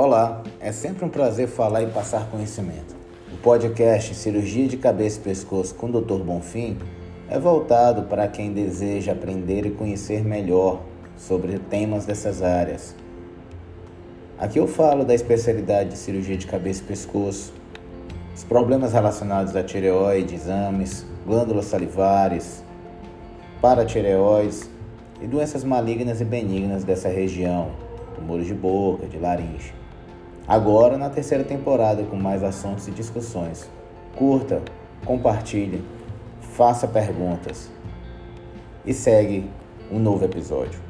Olá, é sempre um prazer falar e passar conhecimento. O podcast Cirurgia de Cabeça e Pescoço com o Dr. Bonfim é voltado para quem deseja aprender e conhecer melhor sobre temas dessas áreas. Aqui eu falo da especialidade de cirurgia de cabeça e pescoço, os problemas relacionados à tireoide, exames, glândulas salivares, paratireoides e doenças malignas e benignas dessa região, tumores de boca, de laringe. Agora na terceira temporada com mais assuntos e discussões. Curta, compartilhe, faça perguntas e segue um novo episódio.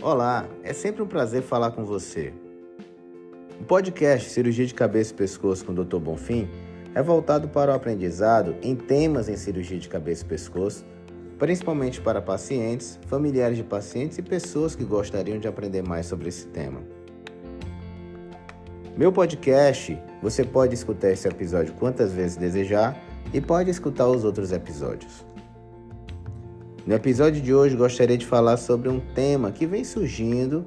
Olá, é sempre um prazer falar com você. O podcast Cirurgia de Cabeça e Pescoço com o Dr. Bonfim é voltado para o aprendizado em temas em cirurgia de cabeça e pescoço, principalmente para pacientes, familiares de pacientes e pessoas que gostariam de aprender mais sobre esse tema. Meu podcast, você pode escutar esse episódio quantas vezes desejar e pode escutar os outros episódios. No episódio de hoje gostaria de falar sobre um tema que vem surgindo,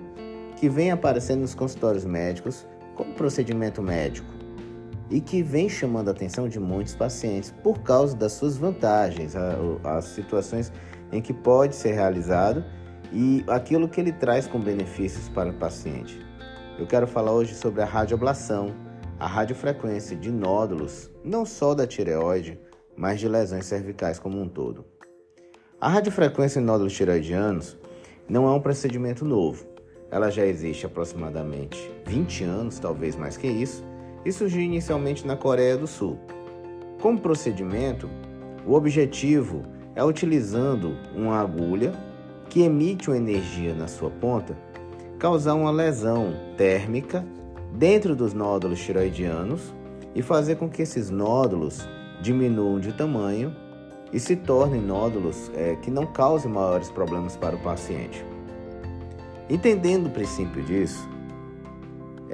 que vem aparecendo nos consultórios médicos como procedimento médico e que vem chamando a atenção de muitos pacientes por causa das suas vantagens, as situações em que pode ser realizado e aquilo que ele traz com benefícios para o paciente. Eu quero falar hoje sobre a radioablação, a radiofrequência de nódulos, não só da tireoide, mas de lesões cervicais como um todo. A radiofrequência em nódulos tireoidianos não é um procedimento novo. Ela já existe aproximadamente 20 anos, talvez mais que isso, e surgiu inicialmente na Coreia do Sul. Como procedimento, o objetivo é utilizando uma agulha que emite uma energia na sua ponta, causar uma lesão térmica dentro dos nódulos tiroidianos e fazer com que esses nódulos diminuam de tamanho e se tornem nódulos é, que não causem maiores problemas para o paciente. Entendendo o princípio disso,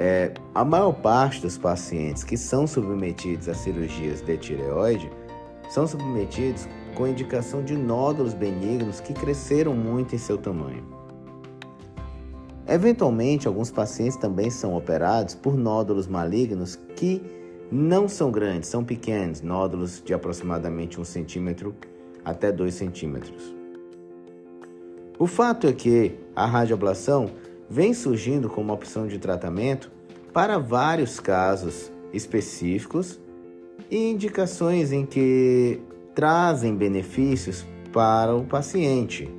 é, a maior parte dos pacientes que são submetidos a cirurgias de tireoide são submetidos com indicação de nódulos benignos que cresceram muito em seu tamanho. Eventualmente, alguns pacientes também são operados por nódulos malignos que não são grandes, são pequenos, nódulos de aproximadamente 1 centímetro até 2 centímetros. O fato é que a radioablação vem surgindo como opção de tratamento para vários casos específicos e indicações em que trazem benefícios para o paciente.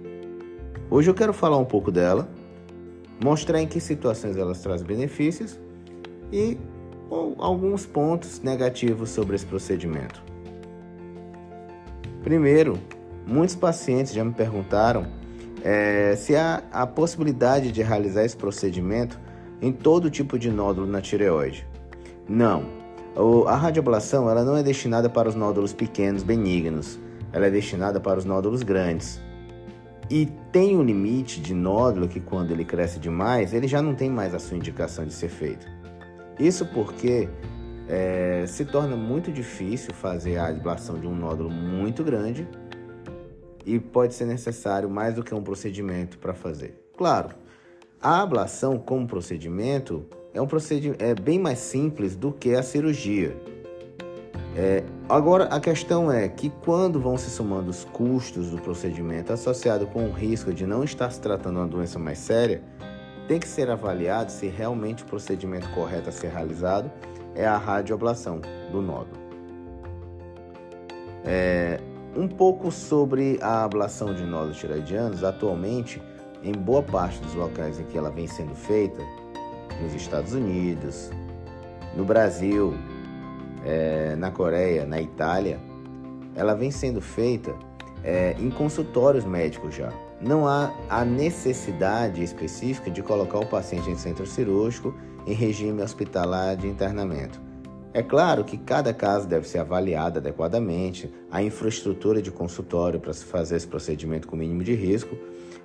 Hoje eu quero falar um pouco dela, mostrar em que situações elas trazem benefícios e alguns pontos negativos sobre esse procedimento. Primeiro, muitos pacientes já me perguntaram é, se há a possibilidade de realizar esse procedimento em todo tipo de nódulo na tireoide. Não. A radioablação ela não é destinada para os nódulos pequenos benignos, ela é destinada para os nódulos grandes. E tem um limite de nódulo que quando ele cresce demais, ele já não tem mais a sua indicação de ser feito. Isso porque é, se torna muito difícil fazer a ablação de um nódulo muito grande e pode ser necessário mais do que um procedimento para fazer. Claro, a ablação como procedimento é um procedimento é bem mais simples do que a cirurgia. É, agora a questão é que quando vão se somando os custos do procedimento associado com o risco de não estar se tratando uma doença mais séria, tem que ser avaliado se realmente o procedimento correto a ser realizado é a radioablação do nódulo. É, um pouco sobre a ablação de nódulos tiroidianos. Atualmente, em boa parte dos locais em que ela vem sendo feita, nos Estados Unidos, no Brasil, é, na Coreia, na Itália, ela vem sendo feita é, em consultórios médicos já. Não há a necessidade específica de colocar o paciente em centro cirúrgico em regime hospitalar de internamento. É claro que cada caso deve ser avaliado adequadamente, a infraestrutura de consultório para se fazer esse procedimento com mínimo de risco,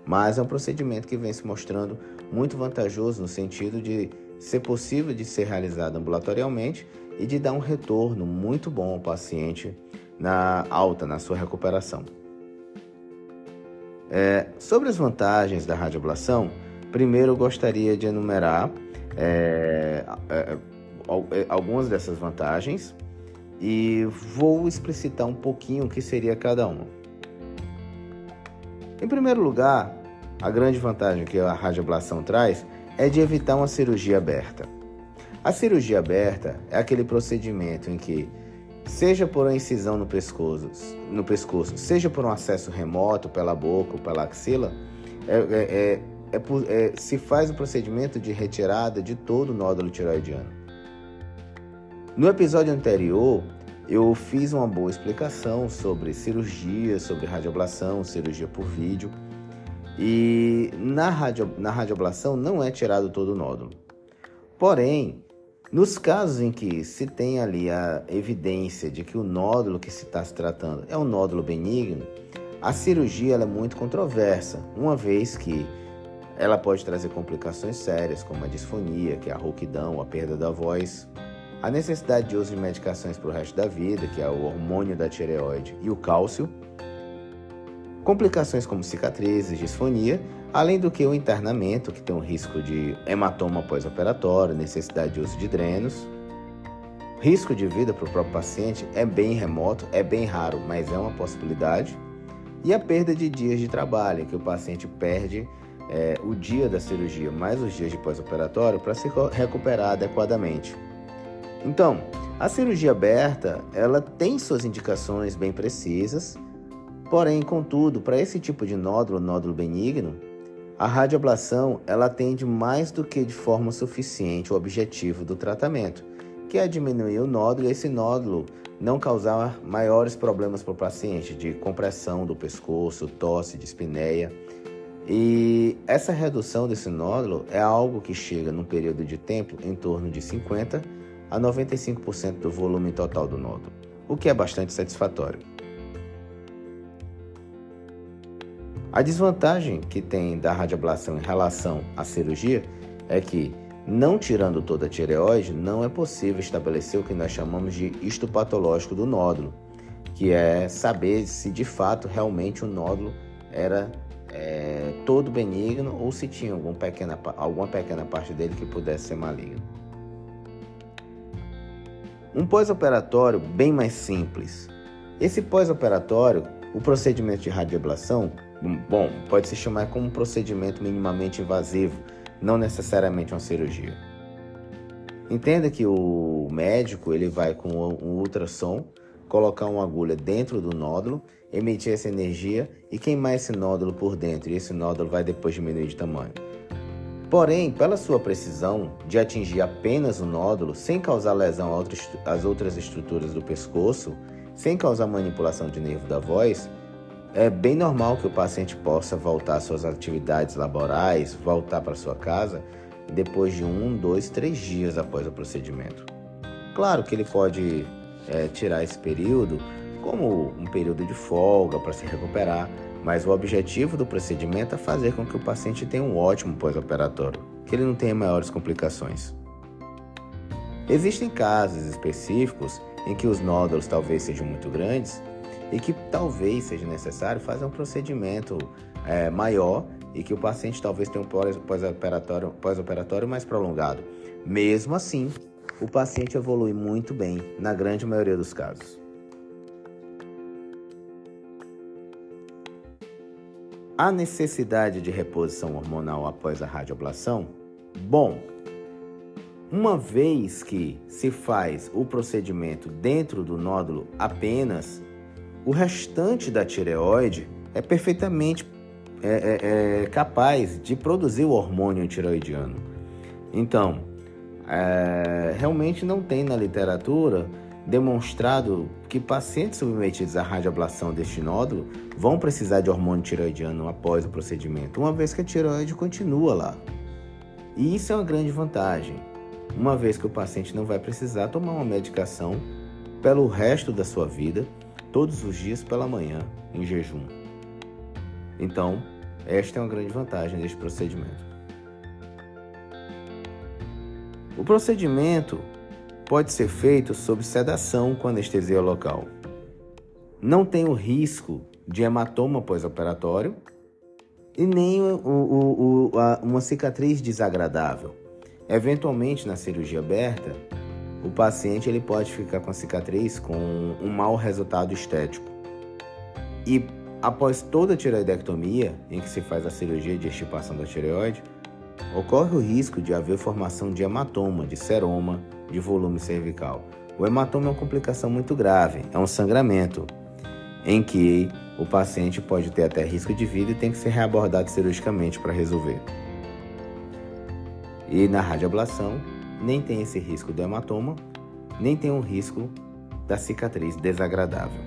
mas é um procedimento que vem se mostrando muito vantajoso no sentido de ser possível de ser realizado ambulatorialmente e de dar um retorno muito bom ao paciente na alta na sua recuperação. É, sobre as vantagens da radioablação, primeiro eu gostaria de enumerar é, é, algumas dessas vantagens e vou explicitar um pouquinho o que seria cada uma. Em primeiro lugar, a grande vantagem que a radioablação traz é de evitar uma cirurgia aberta. A cirurgia aberta é aquele procedimento em que, seja por uma incisão no pescoço, no pescoço seja por um acesso remoto pela boca ou pela axila, é, é, é, é se faz o procedimento de retirada de todo o nódulo tiroidiano. No episódio anterior, eu fiz uma boa explicação sobre cirurgia, sobre radioablação, cirurgia por vídeo. E na, radio, na radioablação não é tirado todo o nódulo. Porém, nos casos em que se tem ali a evidência de que o nódulo que se está se tratando é um nódulo benigno, a cirurgia é muito controversa, uma vez que ela pode trazer complicações sérias, como a disfonia, que é a rouquidão, a perda da voz, a necessidade de uso de medicações para o resto da vida, que é o hormônio da tireoide e o cálcio, complicações como cicatrizes, disfonia, além do que o internamento, que tem um risco de hematoma pós-operatório, necessidade de uso de drenos. Risco de vida para o próprio paciente é bem remoto, é bem raro, mas é uma possibilidade. E a perda de dias de trabalho, que o paciente perde é, o dia da cirurgia mais os dias de pós-operatório para se recuperar adequadamente. Então, a cirurgia aberta, ela tem suas indicações bem precisas, porém, contudo, para esse tipo de nódulo, nódulo benigno, a radioablação ela atende mais do que de forma suficiente o objetivo do tratamento, que é diminuir o nódulo e esse nódulo não causar maiores problemas para o paciente, de compressão do pescoço, tosse, dispneia. E essa redução desse nódulo é algo que chega num período de tempo em torno de 50 a 95% do volume total do nódulo, o que é bastante satisfatório. A desvantagem que tem da radioablação em relação à cirurgia é que, não tirando toda a tireoide, não é possível estabelecer o que nós chamamos de histopatológico do nódulo, que é saber se de fato realmente o nódulo era é, todo benigno ou se tinha alguma pequena, alguma pequena parte dele que pudesse ser maligno. Um pós-operatório bem mais simples. Esse pós-operatório, o procedimento de radioablação, bom, pode se chamar como um procedimento minimamente invasivo, não necessariamente uma cirurgia. Entenda que o médico ele vai com um ultrassom colocar uma agulha dentro do nódulo, emitir essa energia e queimar esse nódulo por dentro, e esse nódulo vai depois diminuir de tamanho. Porém, pela sua precisão de atingir apenas o nódulo sem causar lesão às outras estruturas do pescoço, sem causar manipulação de nervo da voz, é bem normal que o paciente possa voltar às suas atividades laborais, voltar para sua casa depois de um, dois, três dias após o procedimento. Claro que ele pode é, tirar esse período como um período de folga para se recuperar, mas o objetivo do procedimento é fazer com que o paciente tenha um ótimo pós-operatório, que ele não tenha maiores complicações. Existem casos específicos em que os nódulos talvez sejam muito grandes e que talvez seja necessário fazer um procedimento é, maior e que o paciente talvez tenha um pós-operatório pós mais prolongado. Mesmo assim, o paciente evolui muito bem na grande maioria dos casos. A necessidade de reposição hormonal após a radioablação? Bom, uma vez que se faz o procedimento dentro do nódulo apenas, o restante da tireoide é perfeitamente é, é, é capaz de produzir o hormônio tiroidiano. Então, é, realmente não tem na literatura demonstrado que pacientes submetidos à radioablação deste nódulo vão precisar de hormônio tiroidiano após o procedimento, uma vez que a tiroide continua lá. E isso é uma grande vantagem, uma vez que o paciente não vai precisar tomar uma medicação pelo resto da sua vida, todos os dias pela manhã, em jejum. Então, esta é uma grande vantagem deste procedimento. O procedimento pode ser feito sob sedação com anestesia local. não tem o risco de hematoma pós-operatório e nem o, o, o, a, uma cicatriz desagradável. Eventualmente, na cirurgia aberta, o paciente ele pode ficar com a cicatriz com um mau resultado estético. E após toda a tireoidectomia, em que se faz a cirurgia de extirpação da tireoide, ocorre o risco de haver formação de hematoma, de seroma, de volume cervical. O hematoma é uma complicação muito grave, é um sangramento, em que o paciente pode ter até risco de vida e tem que ser reabordado cirurgicamente para resolver. E na radioablação, nem tem esse risco do hematoma, nem tem o risco da cicatriz desagradável.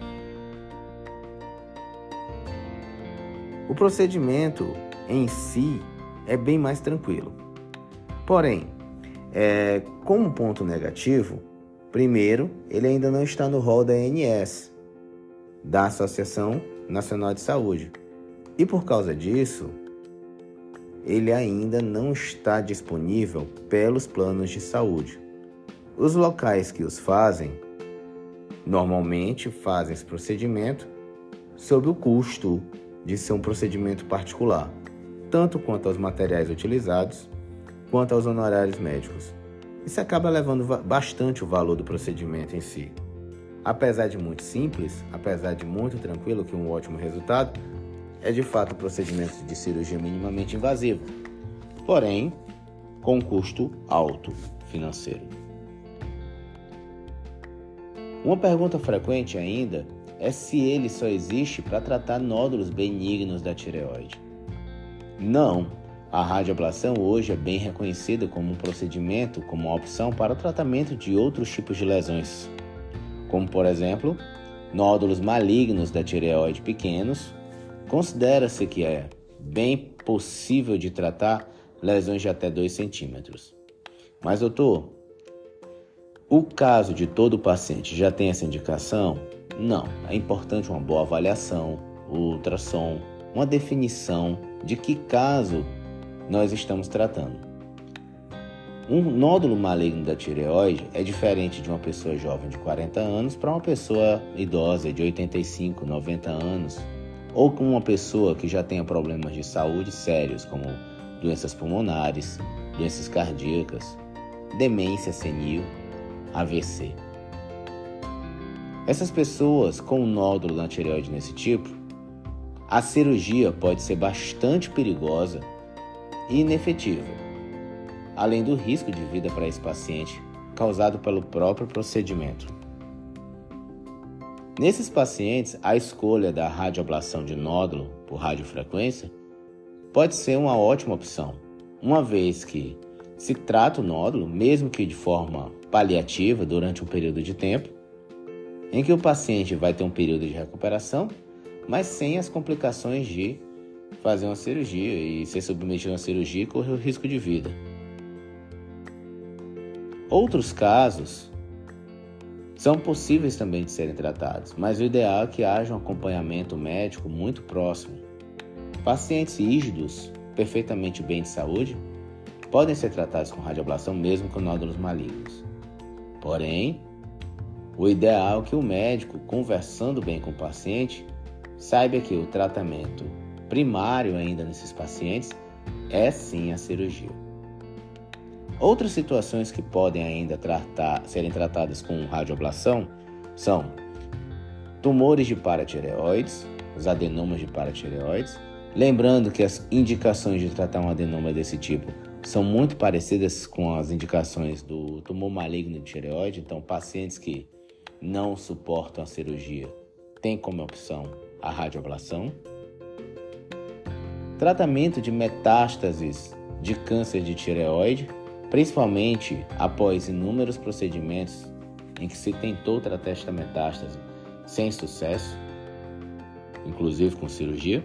O procedimento em si é bem mais tranquilo. Porém, é, como ponto negativo, primeiro, ele ainda não está no rol da ANS, da Associação Nacional de Saúde. E por causa disso, ele ainda não está disponível pelos planos de saúde. Os locais que os fazem normalmente fazem esse procedimento sob o custo de ser um procedimento particular, tanto quanto aos materiais utilizados quanto aos honorários médicos. Isso acaba levando bastante o valor do procedimento em si. Apesar de muito simples, apesar de muito tranquilo, que um ótimo resultado, é de fato um procedimento de cirurgia minimamente invasivo, porém com custo alto financeiro. Uma pergunta frequente ainda é se ele só existe para tratar nódulos benignos da tireoide. Não, a radioablação hoje é bem reconhecida como um procedimento, como uma opção para o tratamento de outros tipos de lesões, como por exemplo, nódulos malignos da tireoide pequenos. Considera-se que é bem possível de tratar lesões de até 2 centímetros. Mas, doutor, o caso de todo paciente já tem essa indicação? Não. É importante uma boa avaliação, ultrassom, uma definição de que caso nós estamos tratando. Um nódulo maligno da tireoide é diferente de uma pessoa jovem de 40 anos para uma pessoa idosa de 85, 90 anos, ou com uma pessoa que já tenha problemas de saúde sérios, como doenças pulmonares, doenças cardíacas, demência senil, AVC. Essas pessoas com um nódulo na tireoide nesse tipo, a cirurgia pode ser bastante perigosa inefetiva, além do risco de vida para esse paciente causado pelo próprio procedimento. Nesses pacientes, a escolha da radioablação de nódulo por radiofrequência pode ser uma ótima opção, uma vez que se trata o nódulo, mesmo que de forma paliativa durante um período de tempo, em que o paciente vai ter um período de recuperação, mas sem as complicações de fazer uma cirurgia e ser submetido a uma cirurgia e correr o risco de vida. Outros casos são possíveis também de serem tratados, mas o ideal é que haja um acompanhamento médico muito próximo. Pacientes rígidos, perfeitamente bem de saúde, podem ser tratados com radioablação mesmo com nódulos malignos. Porém, o ideal é que o médico, conversando bem com o paciente, saiba que o tratamento primário ainda nesses pacientes é sim a cirurgia. Outras situações que podem ainda tratar, serem tratadas com radioablação são tumores de paratireoides, os adenomas de paratireoides. Lembrando que as indicações de tratar um adenoma desse tipo são muito parecidas com as indicações do tumor maligno de tireoide, então pacientes que não suportam a cirurgia têm como opção a radioablação. Tratamento de metástases de câncer de tireoide, principalmente após inúmeros procedimentos em que se tentou tratar esta metástase sem sucesso, inclusive com cirurgia.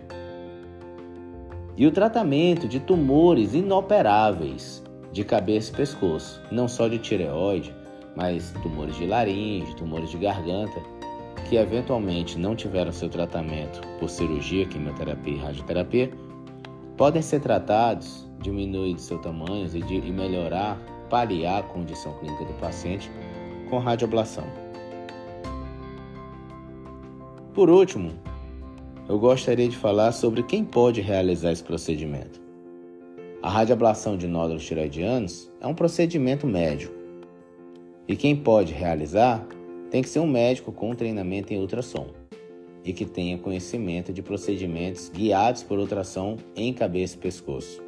E o tratamento de tumores inoperáveis de cabeça e pescoço, não só de tireoide, mas tumores de laringe, tumores de garganta, que eventualmente não tiveram seu tratamento por cirurgia, quimioterapia e radioterapia, podem ser tratados, diminuir seu tamanho e, de, e melhorar, paliar a condição clínica do paciente com radioablação. Por último, eu gostaria de falar sobre quem pode realizar esse procedimento. A radioablação de nódulos tiroidianos é um procedimento médico. E quem pode realizar tem que ser um médico com treinamento em ultrassom e que tenha conhecimento de procedimentos guiados por ultrassom em cabeça e pescoço.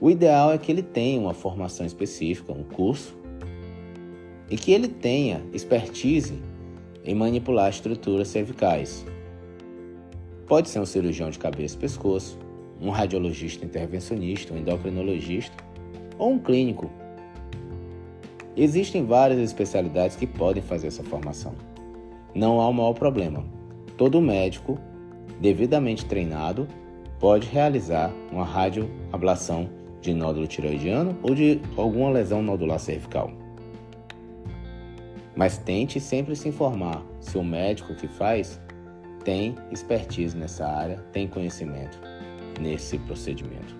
O ideal é que ele tenha uma formação específica, um curso, e que ele tenha expertise em manipular estruturas cervicais. Pode ser um cirurgião de cabeça e pescoço, um radiologista intervencionista, um endocrinologista ou um clínico. Existem várias especialidades que podem fazer essa formação. Não há o maior problema. Todo médico devidamente treinado pode realizar uma radioablação de nódulo tiroidiano ou de alguma lesão nodular cervical. Mas tente sempre se informar se o médico que faz tem expertise nessa área, tem conhecimento nesse procedimento.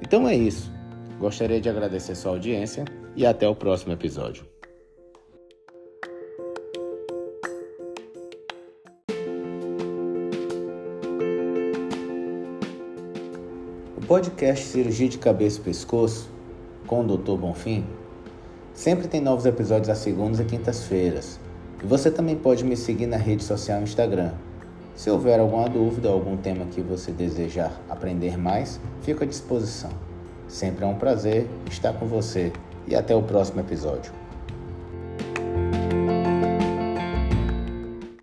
Então é isso. Gostaria de agradecer sua audiência e até o próximo episódio. Podcast Cirurgia de Cabeça e Pescoço com o Dr. Bonfim sempre tem novos episódios às segundas e quintas-feiras. E você também pode me seguir na rede social Instagram. Se houver alguma dúvida ou algum tema que você desejar aprender mais, fico à disposição. Sempre é um prazer estar com você e até o próximo episódio.